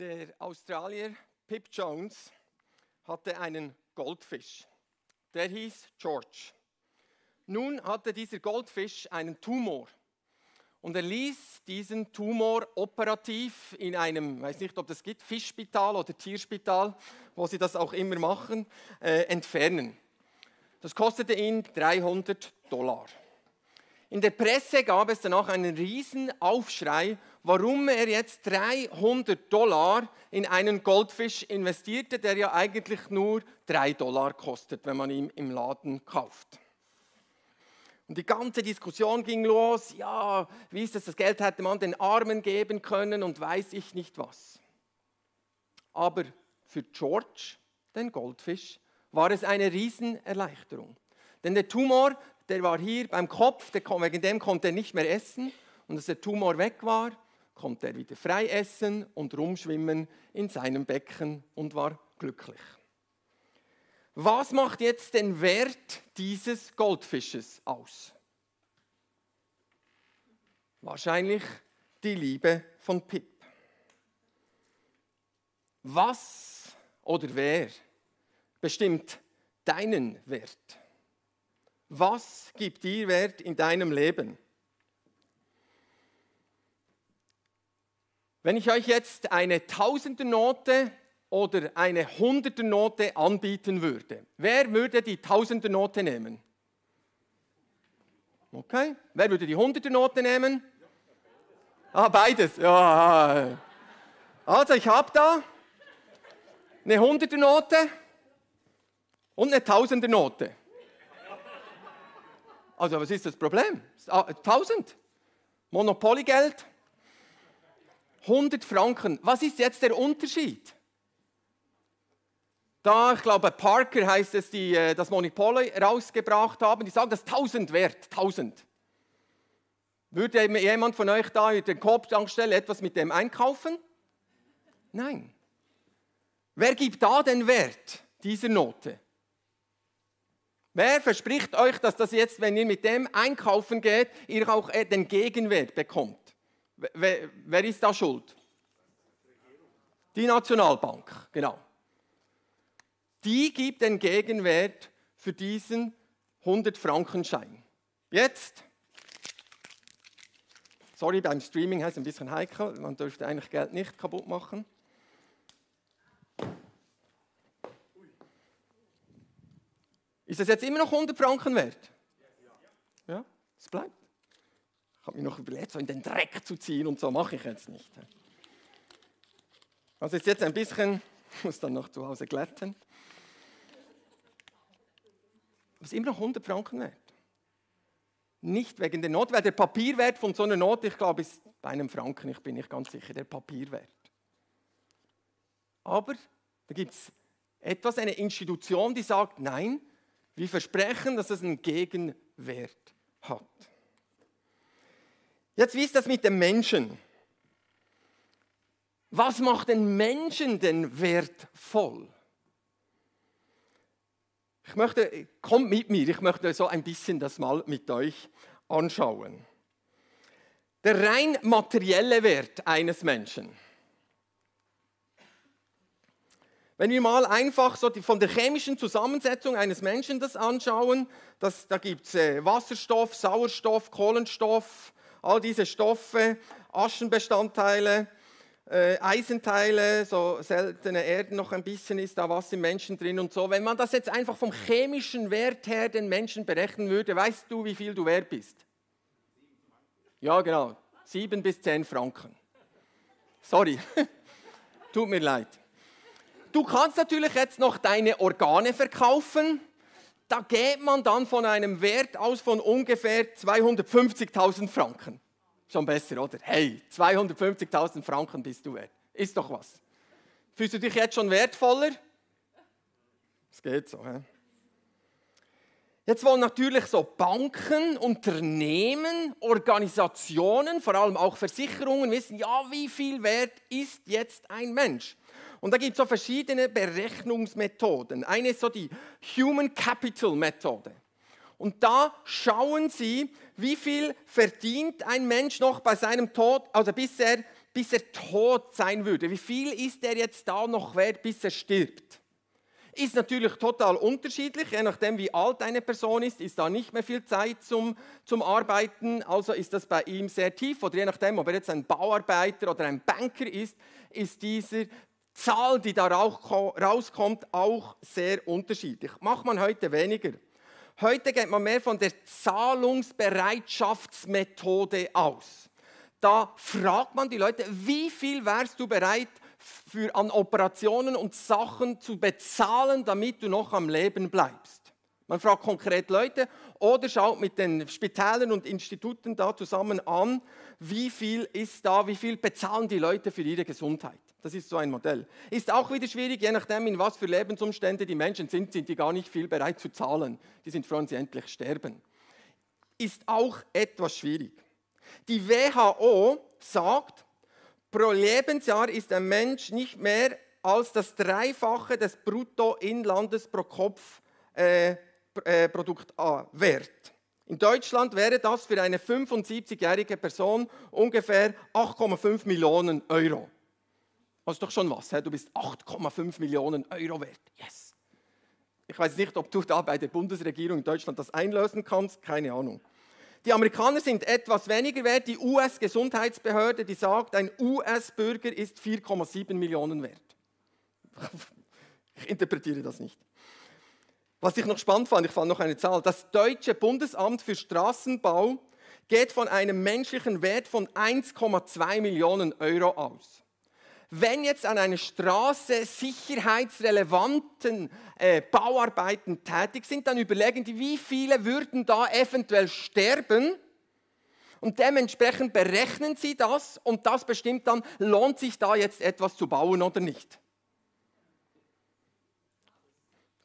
Der Australier Pip Jones hatte einen Goldfisch. Der hieß George. Nun hatte dieser Goldfisch einen Tumor. Und er ließ diesen Tumor operativ in einem, weiß nicht, ob das gibt, Fischspital oder Tierspital, wo sie das auch immer machen, äh, entfernen. Das kostete ihn 300 Dollar. In der Presse gab es danach einen riesen Aufschrei, warum er jetzt 300 Dollar in einen Goldfisch investierte, der ja eigentlich nur 3 Dollar kostet, wenn man ihn im Laden kauft. Und die ganze Diskussion ging los, ja, wie ist das, das Geld hätte man den Armen geben können und weiß ich nicht was. Aber für George, den Goldfisch, war es eine Riesenerleichterung. Denn der Tumor, der war hier beim Kopf, wegen dem konnte er nicht mehr essen. Und als der Tumor weg war, konnte er wieder frei essen und rumschwimmen in seinem Becken und war glücklich. Was macht jetzt den Wert dieses Goldfisches aus? Wahrscheinlich die Liebe von Pip. Was oder wer bestimmt deinen Wert? Was gibt dir Wert in deinem Leben? Wenn ich euch jetzt eine Tausendernote oder eine Hunderternote anbieten würde, wer würde die Tausendernote nehmen? Okay. Wer würde die Hunderternote nehmen? Ah, beides. Ja. Also ich habe da eine Hunderternote und eine Tausendernote. Also was ist das Problem? Tausend. Monopolygeld. 100 Franken. Was ist jetzt der Unterschied? Da, ich glaube, Parker heißt es, die äh, das Monopoly rausgebracht haben, die sagen, das ist 1000 wert, 1000. Würde jemand von euch da in den Korbtankstelle etwas mit dem einkaufen? Nein. Wer gibt da den Wert dieser Note? Wer verspricht euch, dass das jetzt, wenn ihr mit dem einkaufen geht, ihr auch äh, den Gegenwert bekommt? Wer, wer ist da schuld? Die Nationalbank, genau. Die gibt den Gegenwert für diesen 100-Frankenschein. Jetzt, sorry, beim Streaming heißt es ein bisschen heikel, man dürfte eigentlich Geld nicht kaputt machen. Ist das jetzt immer noch 100 Franken wert? Ja, es bleibt. Habe mir noch überlegt, so in den Dreck zu ziehen und so mache ich jetzt nicht. Also ist jetzt ein bisschen, muss dann noch zu Hause glätten. Ist immer noch 100 Franken wert. Nicht wegen der Not, weil der Papierwert von so einer Note, ich glaube, ist bei einem Franken, ich bin nicht ganz sicher, der Papierwert. Aber da gibt es etwas, eine Institution, die sagt, nein, wir versprechen, dass es einen Gegenwert hat. Jetzt, wie ist das mit dem Menschen? Was macht den Menschen denn wertvoll? Ich möchte, kommt mit mir, ich möchte so ein bisschen das mal mit euch anschauen. Der rein materielle Wert eines Menschen. Wenn wir mal einfach so die, von der chemischen Zusammensetzung eines Menschen das anschauen, das, da gibt es äh, Wasserstoff, Sauerstoff, Kohlenstoff, all diese Stoffe, Aschenbestandteile, äh, Eisenteile, so seltene Erden noch ein bisschen ist da was im Menschen drin und so. Wenn man das jetzt einfach vom chemischen Wert her den Menschen berechnen würde, weißt du, wie viel du wert bist? Ja, genau. Sieben bis zehn Franken. Sorry. Tut mir leid. Du kannst natürlich jetzt noch deine Organe verkaufen da geht man dann von einem Wert aus von ungefähr 250.000 Franken. Schon besser, oder? Hey, 250.000 Franken bist du wert. Ist doch was. Fühlst du dich jetzt schon wertvoller? Es geht so. He? Jetzt wollen natürlich so Banken, Unternehmen, Organisationen, vor allem auch Versicherungen wissen, ja, wie viel wert ist jetzt ein Mensch? Und da gibt es so verschiedene Berechnungsmethoden. Eine ist so die Human Capital Methode. Und da schauen sie, wie viel verdient ein Mensch noch bei seinem Tod, also bis er bis er tot sein würde? Wie viel ist er jetzt da noch wert, bis er stirbt? Ist natürlich total unterschiedlich, je nachdem, wie alt eine Person ist, ist da nicht mehr viel Zeit zum, zum Arbeiten, also ist das bei ihm sehr tief. Oder je nachdem, ob er jetzt ein Bauarbeiter oder ein Banker ist, ist diese Zahl, die da rauskommt, auch sehr unterschiedlich. Macht man heute weniger. Heute geht man mehr von der Zahlungsbereitschaftsmethode aus. Da fragt man die Leute, wie viel wärst du bereit für, an Operationen und Sachen zu bezahlen, damit du noch am Leben bleibst. Man fragt konkret Leute oder schaut mit den Spitälern und Instituten da zusammen an, wie viel ist da, wie viel bezahlen die Leute für ihre Gesundheit. Das ist so ein Modell. Ist auch wieder schwierig, je nachdem, in was für Lebensumstände die Menschen sind, sind die gar nicht viel bereit zu zahlen. Die sind froh, wenn sie endlich sterben. Ist auch etwas schwierig. Die WHO sagt, Pro Lebensjahr ist ein Mensch nicht mehr als das Dreifache des Bruttoinlandes pro Kopf äh, äh, Produkt A wert. In Deutschland wäre das für eine 75-jährige Person ungefähr 8,5 Millionen Euro. Das ist doch schon was. Du bist 8,5 Millionen Euro wert. Yes. Ich weiß nicht, ob du da bei der Bundesregierung in Deutschland das einlösen kannst. Keine Ahnung. Die Amerikaner sind etwas weniger wert. Die US-Gesundheitsbehörde, die sagt, ein US-Bürger ist 4,7 Millionen wert. Ich interpretiere das nicht. Was ich noch spannend fand, ich fand noch eine Zahl. Das deutsche Bundesamt für Straßenbau geht von einem menschlichen Wert von 1,2 Millionen Euro aus wenn jetzt an einer Straße sicherheitsrelevanten äh, Bauarbeiten tätig sind, dann überlegen die, wie viele würden da eventuell sterben. Und dementsprechend berechnen sie das und das bestimmt dann, lohnt sich da jetzt etwas zu bauen oder nicht.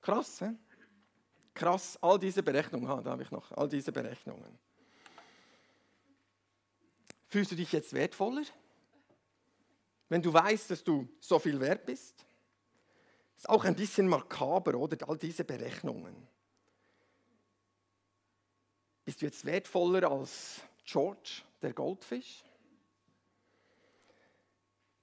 Krass, he? krass, all diese Berechnungen, ah, da habe ich noch, all diese Berechnungen. Fühlst du dich jetzt wertvoller? Wenn du weißt, dass du so viel wert bist? Ist auch ein bisschen makaber, oder? All diese Berechnungen. Bist du jetzt wertvoller als George, der Goldfisch?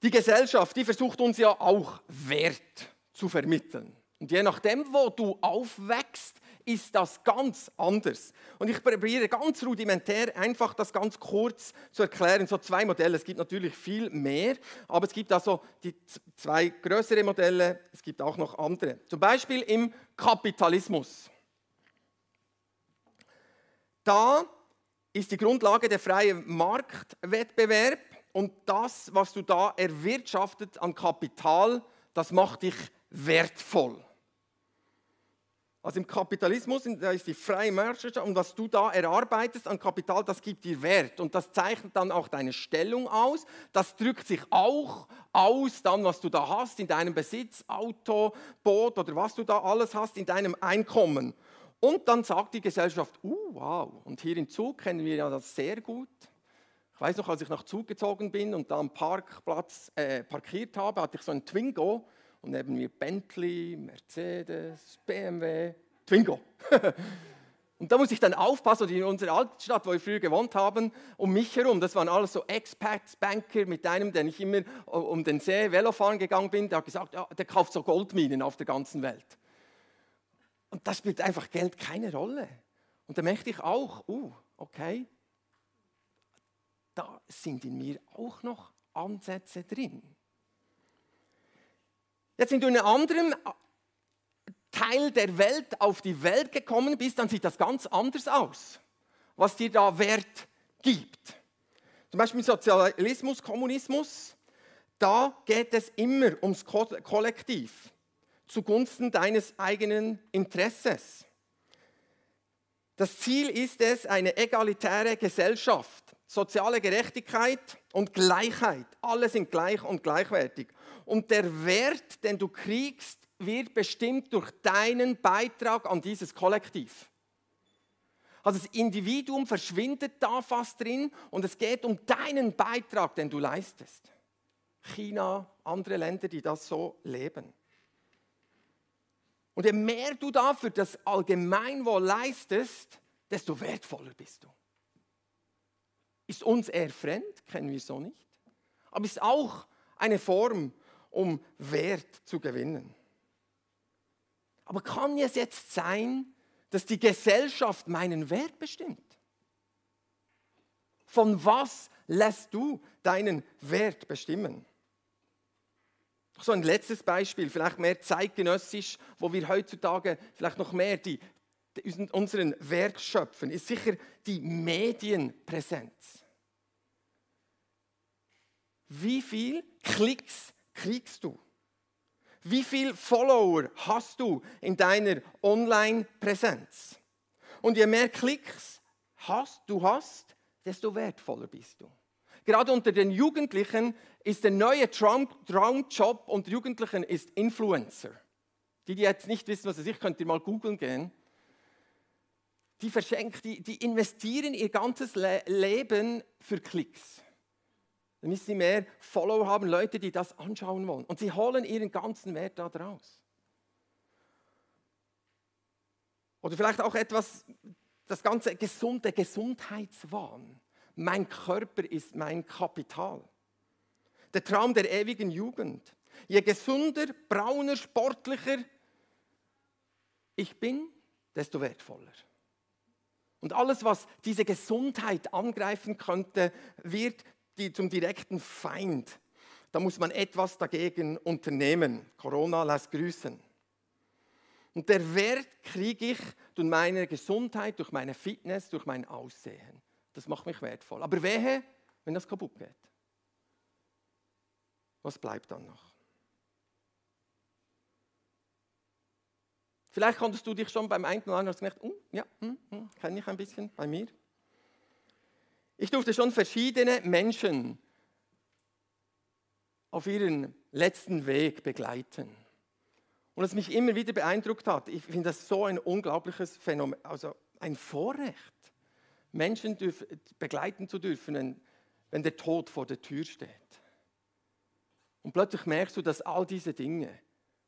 Die Gesellschaft, die versucht uns ja auch Wert zu vermitteln. Und je nachdem, wo du aufwächst, ist das ganz anders. Und ich probiere ganz rudimentär einfach das ganz kurz zu erklären. So zwei Modelle. Es gibt natürlich viel mehr, aber es gibt also die zwei größere Modelle. Es gibt auch noch andere. Zum Beispiel im Kapitalismus. Da ist die Grundlage der freie Marktwettbewerb und das, was du da erwirtschaftet an Kapital, das macht dich wertvoll. Also im Kapitalismus da ist die freie Marktwirtschaft und was du da erarbeitest an Kapital, das gibt dir Wert und das zeichnet dann auch deine Stellung aus. Das drückt sich auch aus, dann was du da hast in deinem Besitz, Auto, Boot oder was du da alles hast in deinem Einkommen. Und dann sagt die Gesellschaft, uh, wow, und hier in Zug kennen wir ja das sehr gut. Ich weiß noch, als ich nach Zug gezogen bin und da am Parkplatz äh, parkiert habe, hatte ich so einen Twingo und neben mir Bentley, Mercedes, BMW, Twingo. und da muss ich dann aufpassen, in unserer Altstadt, wo wir früher gewohnt haben, um mich herum, das waren alles so Expats, Banker, mit einem, den ich immer um den See Velofahren gegangen bin, der hat gesagt, ja, der kauft so Goldminen auf der ganzen Welt. Und das spielt einfach Geld keine Rolle. Und da möchte ich auch, uh, okay, da sind in mir auch noch Ansätze drin. Jetzt, wenn du in einem anderen Teil der Welt auf die Welt gekommen bist, dann sieht das ganz anders aus, was dir da Wert gibt. Zum Beispiel Sozialismus, Kommunismus, da geht es immer ums Kollektiv, zugunsten deines eigenen Interesses. Das Ziel ist es, eine egalitäre Gesellschaft, soziale Gerechtigkeit und Gleichheit. Alle sind gleich und gleichwertig. Und der Wert, den du kriegst, wird bestimmt durch deinen Beitrag an dieses Kollektiv. Also das Individuum verschwindet da fast drin und es geht um deinen Beitrag, den du leistest. China, andere Länder, die das so leben. Und je mehr du dafür das Allgemeinwohl leistest, desto wertvoller bist du. Ist uns eher fremd, kennen wir so nicht. aber ist auch eine Form, um Wert zu gewinnen. Aber kann es jetzt sein, dass die Gesellschaft meinen Wert bestimmt? Von was lässt du deinen Wert bestimmen? So ein letztes Beispiel, vielleicht mehr zeitgenössisch, wo wir heutzutage vielleicht noch mehr die, die, unseren Wert schöpfen, ist sicher die Medienpräsenz. Wie viel Klicks kriegst du? Wie viele Follower hast du in deiner Online-Präsenz? Und je mehr Klicks hast, du hast, desto wertvoller bist du. Gerade unter den Jugendlichen ist der neue Traumjob unter Jugendlichen ist Influencer. Die, die jetzt nicht wissen, was es ist, könnt ihr mal googeln gehen. Die, verschenken, die, die investieren ihr ganzes Le Leben für Klicks. Dann müssen sie mehr Follower haben, Leute, die das anschauen wollen. Und sie holen ihren ganzen Wert da draus. Oder vielleicht auch etwas, das ganze gesunde Gesundheitswahn. Mein Körper ist mein Kapital. Der Traum der ewigen Jugend. Je gesünder, brauner, sportlicher ich bin, desto wertvoller. Und alles, was diese Gesundheit angreifen könnte, wird die zum direkten Feind. Da muss man etwas dagegen unternehmen. Corona lässt grüßen. Und der Wert kriege ich durch meine Gesundheit, durch meine Fitness, durch mein Aussehen. Das macht mich wertvoll. Aber wehe, wenn das kaputt geht. Was bleibt dann noch? Vielleicht konntest du dich schon beim einen oder anderen gemerkt, oh, ja, hm, hm, kenne ich ein bisschen bei mir. Ich durfte schon verschiedene Menschen auf ihren letzten Weg begleiten. Und was mich immer wieder beeindruckt hat, ich finde das so ein unglaubliches Phänomen, also ein Vorrecht. Menschen begleiten zu dürfen, wenn, wenn der Tod vor der Tür steht. Und plötzlich merkst du, dass all diese Dinge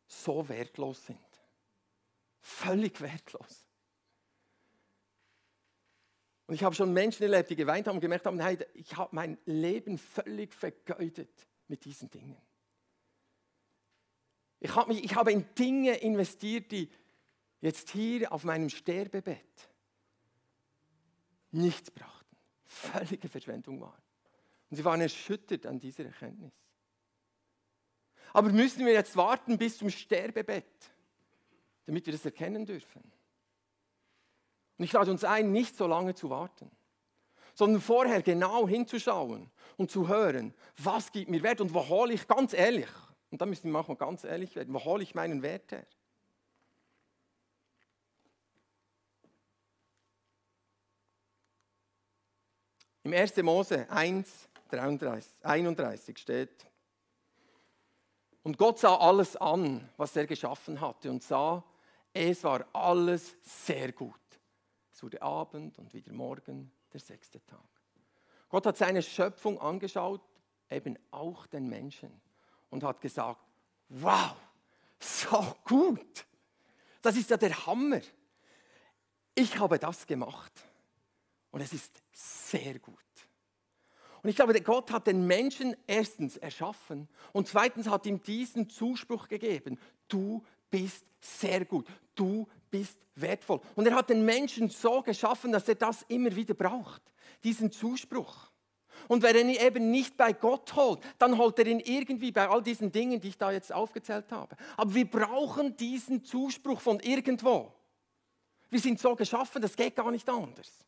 so wertlos sind. Völlig wertlos. Und ich habe schon Menschen erlebt, die geweint haben und gemerkt haben, hey, ich habe mein Leben völlig vergeudet mit diesen Dingen. Ich habe, mich, ich habe in Dinge investiert, die jetzt hier auf meinem Sterbebett nichts brachten, völlige Verschwendung waren. Und sie waren erschüttert an dieser Erkenntnis. Aber müssen wir jetzt warten bis zum Sterbebett, damit wir das erkennen dürfen? Und ich lade uns ein, nicht so lange zu warten, sondern vorher genau hinzuschauen und zu hören, was gibt mir Wert und wo hole ich ganz ehrlich, und da müssen wir manchmal ganz ehrlich werden, wo hole ich meinen Wert her? Im 1. Mose 1, 33, 31 steht, und Gott sah alles an, was er geschaffen hatte und sah, es war alles sehr gut. Es wurde Abend und wieder Morgen, der sechste Tag. Gott hat seine Schöpfung angeschaut, eben auch den Menschen, und hat gesagt, wow, so gut. Das ist ja der Hammer. Ich habe das gemacht. Und es ist sehr gut. Und ich glaube, Gott hat den Menschen erstens erschaffen und zweitens hat ihm diesen Zuspruch gegeben. Du bist sehr gut. Du bist wertvoll. Und er hat den Menschen so geschaffen, dass er das immer wieder braucht. Diesen Zuspruch. Und wenn er ihn eben nicht bei Gott holt, dann holt er ihn irgendwie bei all diesen Dingen, die ich da jetzt aufgezählt habe. Aber wir brauchen diesen Zuspruch von irgendwo. Wir sind so geschaffen, das geht gar nicht anders.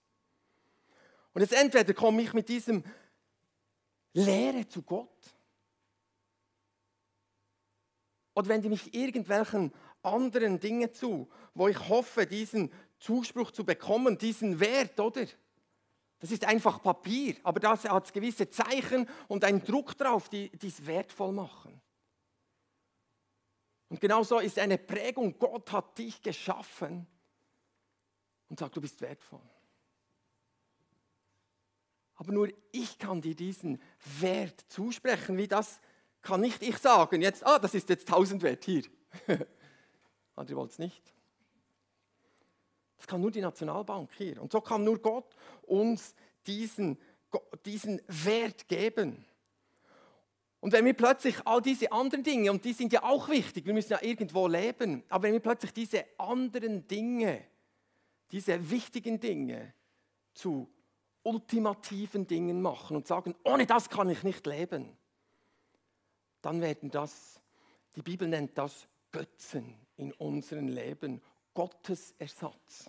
Und jetzt entweder komme ich mit diesem Lehre zu Gott. Oder wende mich irgendwelchen anderen Dingen zu, wo ich hoffe, diesen Zuspruch zu bekommen, diesen Wert, oder? Das ist einfach Papier, aber das hat gewisse Zeichen und einen Druck drauf, die, es wertvoll machen. Und genauso ist eine Prägung, Gott hat dich geschaffen und sagt, du bist wertvoll. Aber nur ich kann dir diesen Wert zusprechen. Wie das kann nicht ich sagen. Jetzt, ah, das ist jetzt 1000 Wert hier. Andere wollt es nicht. Das kann nur die Nationalbank hier. Und so kann nur Gott uns diesen, diesen Wert geben. Und wenn wir plötzlich all diese anderen Dinge, und die sind ja auch wichtig, wir müssen ja irgendwo leben, aber wenn wir plötzlich diese anderen Dinge, diese wichtigen Dinge zu ultimativen Dingen machen und sagen, ohne das kann ich nicht leben, dann werden das, die Bibel nennt das Götzen in unserem Leben, Gottes Ersatz.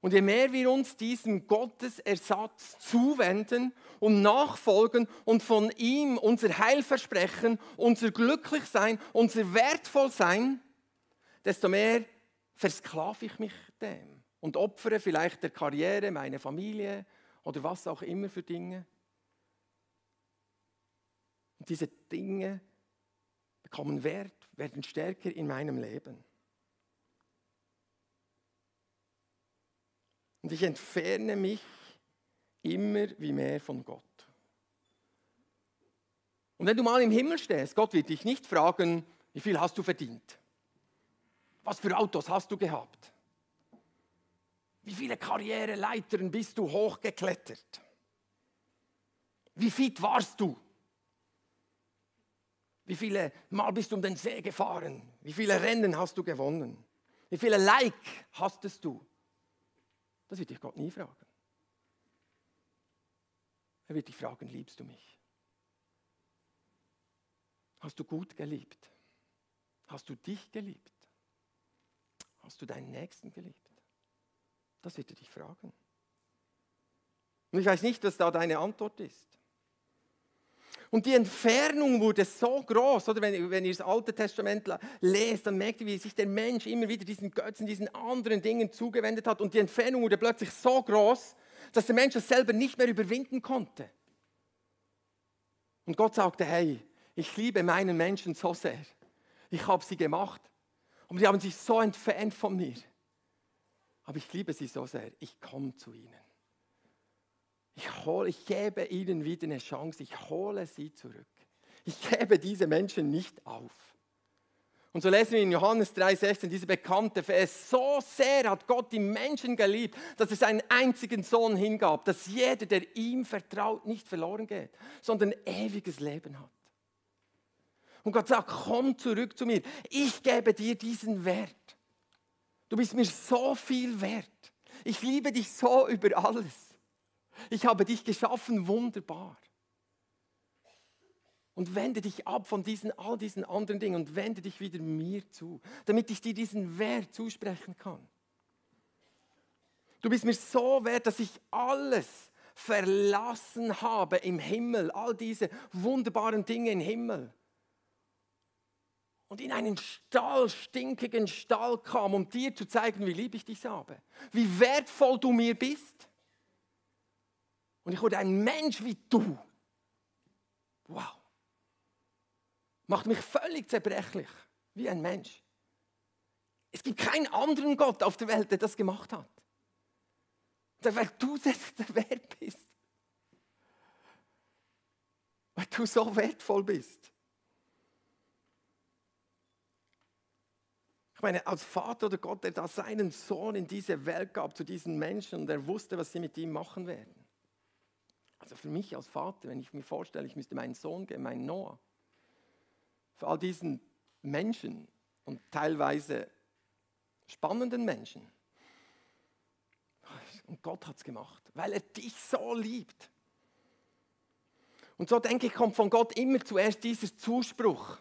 Und je mehr wir uns diesem Gottesersatz zuwenden und nachfolgen und von ihm unser Heilversprechen, unser Glücklichsein, unser Wertvollsein, desto mehr versklave ich mich dem und opfere vielleicht der Karriere, meine Familie oder was auch immer für Dinge. Und diese Dinge bekommen Wert, werden stärker in meinem Leben. Und ich entferne mich immer wie mehr von Gott. Und wenn du mal im Himmel stehst, Gott wird dich nicht fragen, wie viel hast du verdient? Was für Autos hast du gehabt? Wie viele Karriereleitern bist du hochgeklettert? Wie fit warst du? Wie viele Mal bist du um den See gefahren? Wie viele Rennen hast du gewonnen? Wie viele Like hastest du? Das wird dich Gott nie fragen. Er wird dich fragen, liebst du mich? Hast du gut geliebt? Hast du dich geliebt? Hast du deinen Nächsten geliebt? Das wird er dich fragen. Und ich weiß nicht, was da deine Antwort ist. Und die Entfernung wurde so groß, oder wenn, wenn ihr das Alte Testament lest, dann merkt ihr, wie sich der Mensch immer wieder diesen Götzen, diesen anderen Dingen zugewendet hat. Und die Entfernung wurde plötzlich so groß, dass der Mensch es selber nicht mehr überwinden konnte. Und Gott sagte, hey, ich liebe meinen Menschen so sehr. Ich habe sie gemacht. Und sie haben sich so entfernt von mir. Aber ich liebe sie so sehr. Ich komme zu ihnen. Ich, hole, ich gebe ihnen wieder eine Chance, ich hole sie zurück. Ich gebe diese Menschen nicht auf. Und so lesen wir in Johannes 3,16 diese bekannte Vers. So sehr hat Gott die Menschen geliebt, dass er seinen einzigen Sohn hingab, dass jeder, der ihm vertraut, nicht verloren geht, sondern ewiges Leben hat. Und Gott sagt, komm zurück zu mir. Ich gebe dir diesen Wert. Du bist mir so viel wert. Ich liebe dich so über alles. Ich habe dich geschaffen, wunderbar. Und wende dich ab von diesen, all diesen anderen Dingen und wende dich wieder mir zu, damit ich dir diesen Wert zusprechen kann. Du bist mir so wert, dass ich alles verlassen habe im Himmel, all diese wunderbaren Dinge im Himmel. Und in einen Stall, stinkigen Stall kam, um dir zu zeigen, wie lieb ich dich habe, wie wertvoll du mir bist. Und ich wurde ein Mensch wie du. Wow. Macht mich völlig zerbrechlich, wie ein Mensch. Es gibt keinen anderen Gott auf der Welt, der das gemacht hat. Weil du der Wert bist. Weil du so wertvoll bist. Ich meine, als Vater oder Gott, der da seinen Sohn in diese Welt gab, zu diesen Menschen, und er wusste, was sie mit ihm machen werden. Also für mich als Vater, wenn ich mir vorstelle, ich müsste meinen Sohn geben, meinen Noah, für all diesen Menschen und teilweise spannenden Menschen. Und Gott hat es gemacht, weil er dich so liebt. Und so denke ich, kommt von Gott immer zuerst dieser Zuspruch.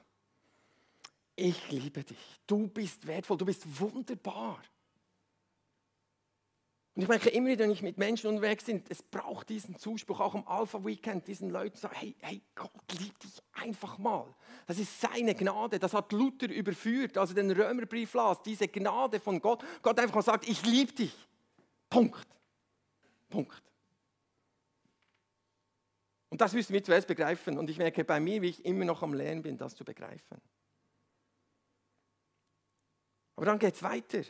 Ich liebe dich, du bist wertvoll, du bist wunderbar. Und ich merke immer wieder, wenn ich mit Menschen unterwegs bin, es braucht diesen Zuspruch, auch am Alpha Weekend, diesen Leuten sagen, hey, hey, Gott liebt dich einfach mal. Das ist seine Gnade, das hat Luther überführt, also den Römerbrief las, diese Gnade von Gott. Gott einfach mal sagt, ich liebe dich. Punkt. Punkt. Und das müssen wir zuerst begreifen. Und ich merke bei mir, wie ich immer noch am Lernen bin, das zu begreifen. Aber dann geht es weiter.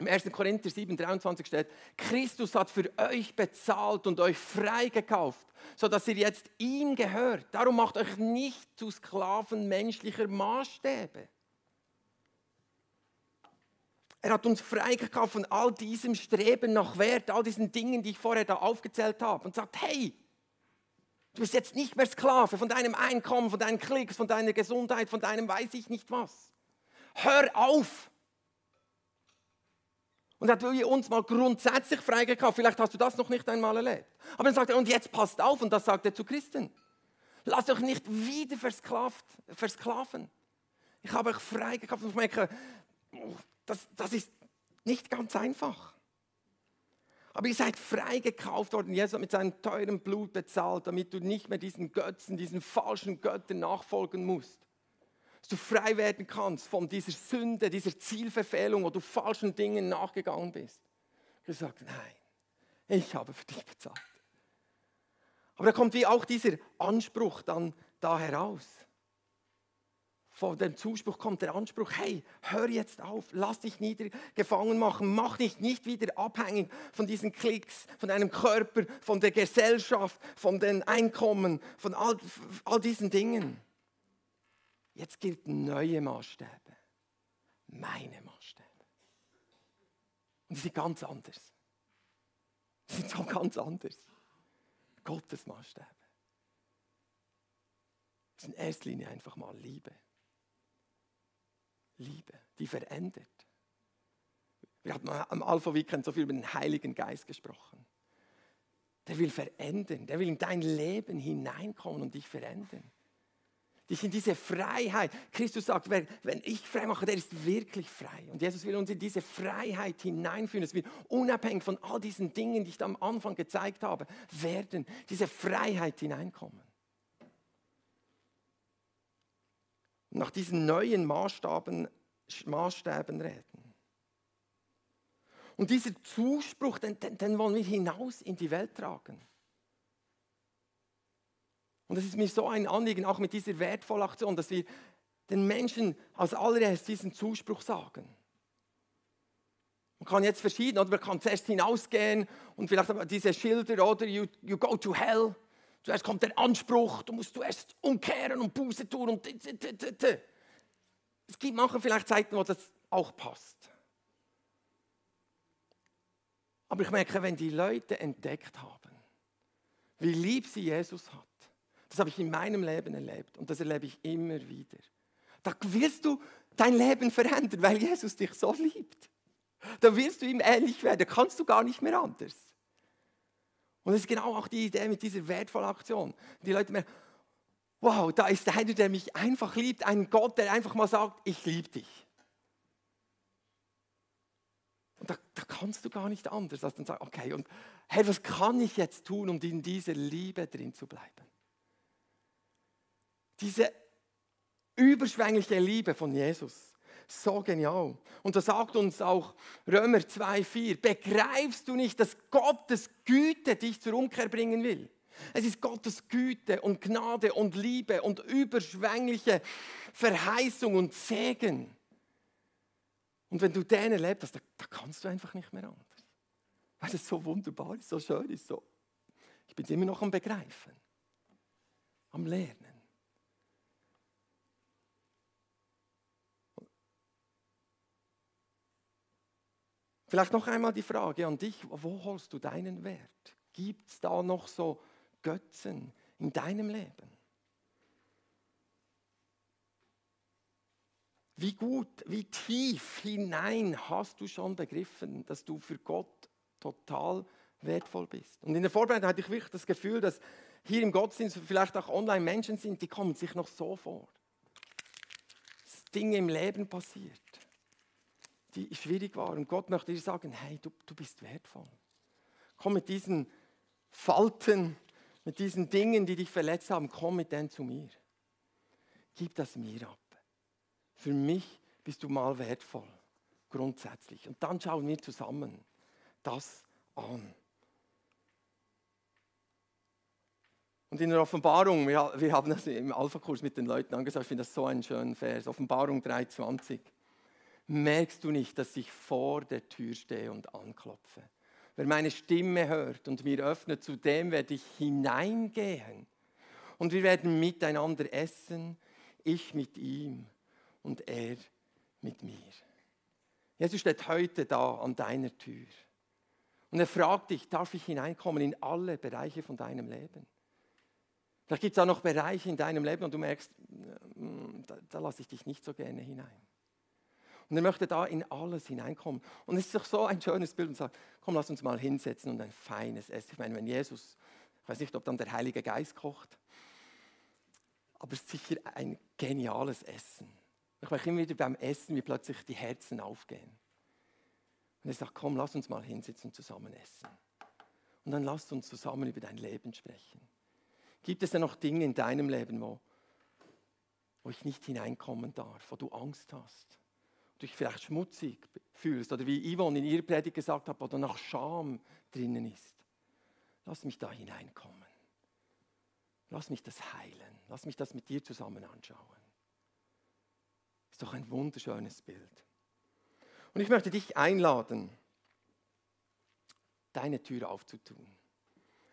Im 1. Korinther 7, 23 steht, Christus hat für euch bezahlt und euch freigekauft, sodass ihr jetzt ihm gehört. Darum macht euch nicht zu Sklaven menschlicher Maßstäbe. Er hat uns freigekauft von all diesem Streben nach Wert, all diesen Dingen, die ich vorher da aufgezählt habe und sagt, hey, Du bist jetzt nicht mehr Sklave von deinem Einkommen, von deinen Klicks, von deiner Gesundheit, von deinem weiß ich nicht was. Hör auf! Und er hat uns mal grundsätzlich freigekauft. Vielleicht hast du das noch nicht einmal erlebt. Aber dann sagt er, und jetzt passt auf, und das sagt er zu Christen. Lass euch nicht wieder versklaven. Ich habe euch freigekauft und ich merke, das, das ist nicht ganz einfach. Aber ihr seid freigekauft worden. Jesus hat mit seinem teuren Blut bezahlt, damit du nicht mehr diesen Götzen, diesen falschen Göttern nachfolgen musst. Dass du frei werden kannst von dieser Sünde, dieser Zielverfehlung, wo du falschen Dingen nachgegangen bist. Gesagt, nein, ich habe für dich bezahlt. Aber da kommt wie auch dieser Anspruch dann da heraus von dem Zuspruch kommt der Anspruch, hey, hör jetzt auf, lass dich nieder gefangen machen, mach dich nicht wieder abhängig von diesen Klicks, von deinem Körper, von der Gesellschaft, von den Einkommen, von all, all diesen Dingen. Jetzt gilt neue Maßstäbe, meine Maßstäbe. Und die sind ganz anders. Die sind so ganz anders. Gottes Maßstäbe. Das ist in erster Linie einfach mal Liebe. Liebe, die verändert. Wir hatten am Alpha-Weekend so viel über den Heiligen Geist gesprochen. Der will verändern, der will in dein Leben hineinkommen und dich verändern. Dich in diese Freiheit. Christus sagt, wenn ich frei mache, der ist wirklich frei. Und Jesus will uns in diese Freiheit hineinführen. Es will unabhängig von all diesen Dingen, die ich da am Anfang gezeigt habe, werden, diese Freiheit hineinkommen. nach diesen neuen Maßstaben, Maßstäben reden. Und dieser Zuspruch, den, den, den wollen wir hinaus in die Welt tragen. Und es ist mir so ein Anliegen, auch mit dieser wertvollen Aktion, dass wir den Menschen als allererst diesen Zuspruch sagen. Man kann jetzt verschieden, oder man kann zuerst hinausgehen und vielleicht diese Schilder, oder you, you go to hell, Zuerst kommt der Anspruch, du musst zuerst umkehren und Buße tun und es gibt manche vielleicht Zeiten, wo das auch passt. Aber ich merke, wenn die Leute entdeckt haben, wie lieb sie Jesus hat, das habe ich in meinem Leben erlebt und das erlebe ich immer wieder. Da wirst du dein Leben verändern, weil Jesus dich so liebt. Da wirst du ihm ähnlich werden, kannst du gar nicht mehr anders. Und das ist genau auch die Idee mit dieser wertvollen Aktion. Die Leute merken, wow, da ist einer, der mich einfach liebt, ein Gott, der einfach mal sagt, ich liebe dich. Und da, da, kannst du gar nicht anders, als dann sagen, okay, und hey, was kann ich jetzt tun, um in dieser Liebe drin zu bleiben? Diese überschwängliche Liebe von Jesus. So genial. Und da sagt uns auch Römer 2,4, begreifst du nicht, dass Gottes Güte dich zur Umkehr bringen will? Es ist Gottes Güte und Gnade und Liebe und überschwängliche Verheißung und Segen. Und wenn du den erlebt hast, da, da kannst du einfach nicht mehr anders. Weil es so wunderbar ist, so schön ist. So. Ich bin immer noch am Begreifen, am Lernen. Vielleicht noch einmal die Frage an dich, wo holst du deinen Wert? Gibt es da noch so Götzen in deinem Leben? Wie gut, wie tief hinein hast du schon begriffen, dass du für Gott total wertvoll bist? Und in der Vorbereitung hatte ich wirklich das Gefühl, dass hier im Gottesdienst vielleicht auch online Menschen sind, die kommen sich noch so vor. Dinge im Leben passiert die schwierig war. Und Gott möchte dir sagen, hey, du, du bist wertvoll. Komm mit diesen Falten, mit diesen Dingen, die dich verletzt haben, komm mit denen zu mir. Gib das mir ab. Für mich bist du mal wertvoll, grundsätzlich. Und dann schauen wir zusammen das an. Und in der Offenbarung, wir, wir haben das im Alpha-Kurs mit den Leuten angesagt, ich finde das so einen schönen Vers, Offenbarung 3,20 merkst du nicht, dass ich vor der Tür stehe und anklopfe? Wer meine Stimme hört und mir öffnet, zu dem werde ich hineingehen. Und wir werden miteinander essen, ich mit ihm und er mit mir. Jesus steht heute da an deiner Tür. Und er fragt dich, darf ich hineinkommen in alle Bereiche von deinem Leben? Vielleicht gibt es auch noch Bereiche in deinem Leben und du merkst, mm, da, da lasse ich dich nicht so gerne hinein. Und er möchte da in alles hineinkommen. Und es ist doch so ein schönes Bild und sagt, komm, lass uns mal hinsetzen und ein feines Essen. Ich meine, wenn Jesus, ich weiß nicht, ob dann der Heilige Geist kocht, aber es ist sicher ein geniales Essen. Ich merke immer wieder beim Essen, wie plötzlich die Herzen aufgehen. Und er sagt, komm, lass uns mal hinsitzen und zusammen essen. Und dann lass uns zusammen über dein Leben sprechen. Gibt es denn noch Dinge in deinem Leben, wo, wo ich nicht hineinkommen darf, wo du Angst hast? Dich vielleicht schmutzig fühlst oder wie Yvonne in ihrer Predigt gesagt hat, wo da noch Scham drinnen ist. Lass mich da hineinkommen. Lass mich das heilen. Lass mich das mit dir zusammen anschauen. Ist doch ein wunderschönes Bild. Und ich möchte dich einladen, deine Tür aufzutun.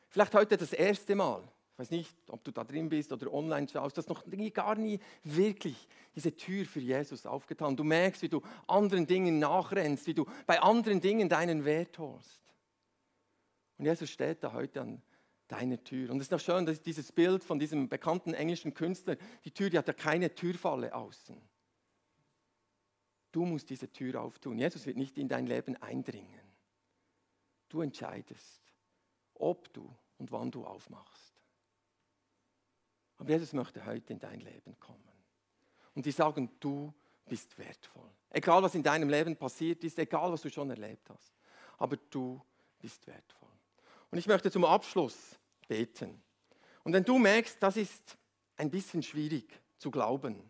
Vielleicht heute das erste Mal. Ich weiß nicht, ob du da drin bist oder online schaust, du hast noch gar nie wirklich diese Tür für Jesus aufgetan. Du merkst, wie du anderen Dingen nachrennst, wie du bei anderen Dingen deinen Wert holst. Und Jesus steht da heute an deiner Tür. Und es ist doch schön, dass dieses Bild von diesem bekannten englischen Künstler, die Tür, die hat ja keine Türfalle außen. Du musst diese Tür auftun. Jesus wird nicht in dein Leben eindringen. Du entscheidest, ob du und wann du aufmachst. Aber Jesus möchte heute in dein Leben kommen. Und die sagen, du bist wertvoll. Egal, was in deinem Leben passiert ist, egal, was du schon erlebt hast. Aber du bist wertvoll. Und ich möchte zum Abschluss beten. Und wenn du merkst, das ist ein bisschen schwierig zu glauben,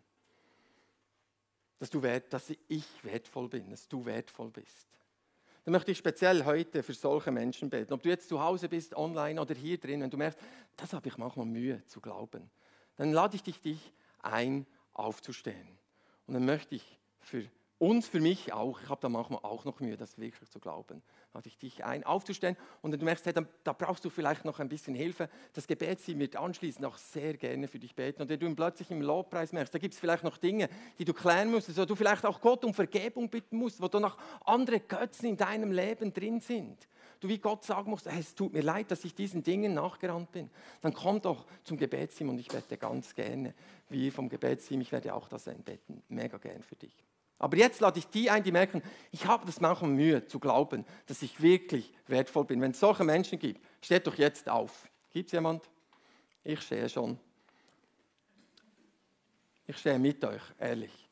dass, du wert, dass ich wertvoll bin, dass du wertvoll bist, dann möchte ich speziell heute für solche Menschen beten. Ob du jetzt zu Hause bist, online oder hier drin, wenn du merkst, das habe ich manchmal Mühe zu glauben, dann lade ich dich, dich ein, aufzustehen. Und dann möchte ich für uns, für mich auch, ich habe da manchmal auch noch Mühe, das wirklich zu glauben, lade ich dich ein, aufzustehen. Und wenn du merkst, hey, da brauchst du vielleicht noch ein bisschen Hilfe, das Gebetsteam wird anschließend auch sehr gerne für dich beten. Und wenn du plötzlich im Lobpreis merkst, da gibt es vielleicht noch Dinge, die du klären musst, wo du vielleicht auch Gott um Vergebung bitten musst, wo du noch andere Götzen in deinem Leben drin sind du wie Gott sagen musst, es tut mir leid, dass ich diesen Dingen nachgerannt bin, dann komm doch zum Gebetsteam und ich bete ganz gerne, wie vom Gebetsteam, ich werde auch das einbetten, mega gern für dich. Aber jetzt lade ich die ein, die merken, ich habe das manchmal Mühe zu glauben, dass ich wirklich wertvoll bin. Wenn es solche Menschen gibt, steht doch jetzt auf. Gibt es jemand? Ich stehe schon. Ich stehe mit euch, ehrlich.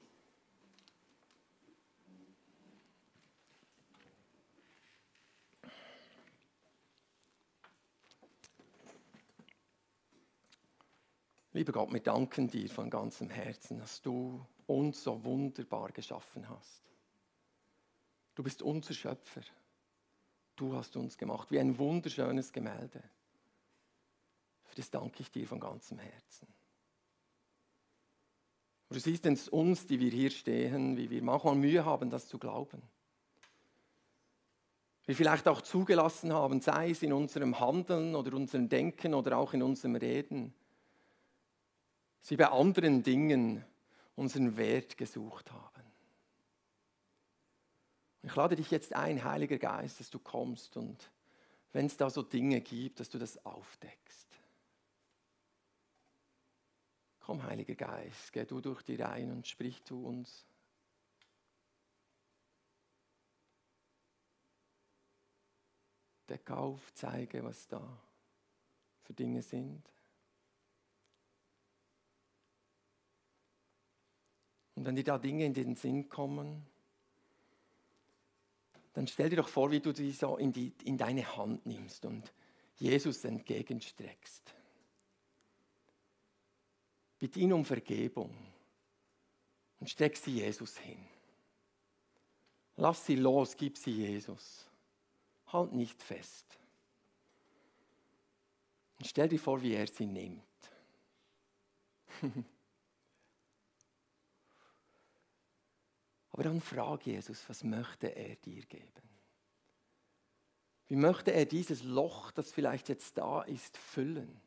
Lieber Gott, wir danken dir von ganzem Herzen, dass du uns so wunderbar geschaffen hast. Du bist unser Schöpfer. Du hast uns gemacht wie ein wunderschönes Gemälde. Für das danke ich dir von ganzem Herzen. du siehst uns, die wir hier stehen, wie wir manchmal Mühe haben, das zu glauben. Wir vielleicht auch zugelassen haben, sei es in unserem Handeln oder unserem Denken oder auch in unserem Reden, sie bei anderen Dingen unseren Wert gesucht haben. Ich lade dich jetzt ein, Heiliger Geist, dass du kommst und wenn es da so Dinge gibt, dass du das aufdeckst. Komm, Heiliger Geist, geh du durch die Reihen und sprich zu uns. Deck auf, zeige, was da für Dinge sind. Und wenn dir da Dinge in den Sinn kommen, dann stell dir doch vor, wie du die so in, die, in deine Hand nimmst und Jesus entgegenstreckst. Bitte ihn um Vergebung und streck sie Jesus hin. Lass sie los, gib sie Jesus. Halt nicht fest. Und stell dir vor, wie er sie nimmt. Aber dann frag Jesus, was möchte er dir geben? Wie möchte er dieses Loch, das vielleicht jetzt da ist, füllen?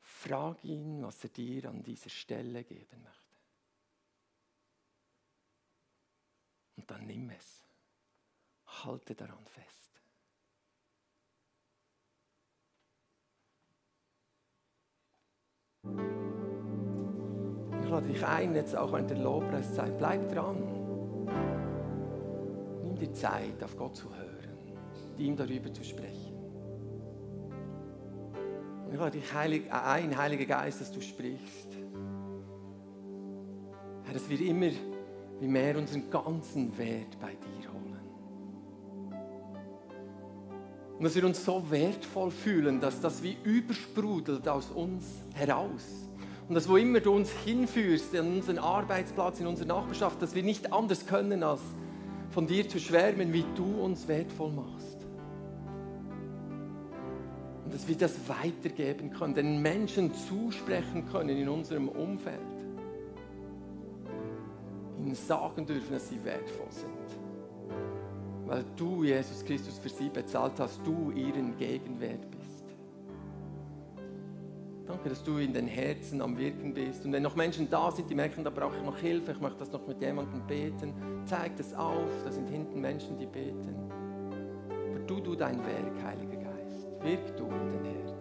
Frag ihn, was er dir an dieser Stelle geben möchte. Und dann nimm es. Halte daran fest. Lade dich ein, jetzt auch an der Lobpreiszeit, bleib dran. Nimm dir Zeit, auf Gott zu hören, ihm darüber zu sprechen. Und ich lade dich heilig, ein, Heiliger Geist, dass du sprichst. Herr, dass wir immer wie mehr unseren ganzen Wert bei dir holen. Und dass wir uns so wertvoll fühlen, dass das wie übersprudelt aus uns heraus. Und dass wo immer du uns hinführst, an unseren Arbeitsplatz, in unsere Nachbarschaft, dass wir nicht anders können, als von dir zu schwärmen, wie du uns wertvoll machst. Und dass wir das weitergeben können, den Menschen zusprechen können in unserem Umfeld. Ihnen sagen dürfen, dass sie wertvoll sind. Weil du, Jesus Christus, für sie bezahlt hast, du ihren Gegenwert bist. Dass du in den Herzen am Wirken bist. Und wenn noch Menschen da sind, die merken, da brauche ich noch Hilfe, ich möchte das noch mit jemandem beten, zeig das auf. Da sind hinten Menschen, die beten. Aber du, du dein Werk, Heiliger Geist. Wirk du in den Herzen.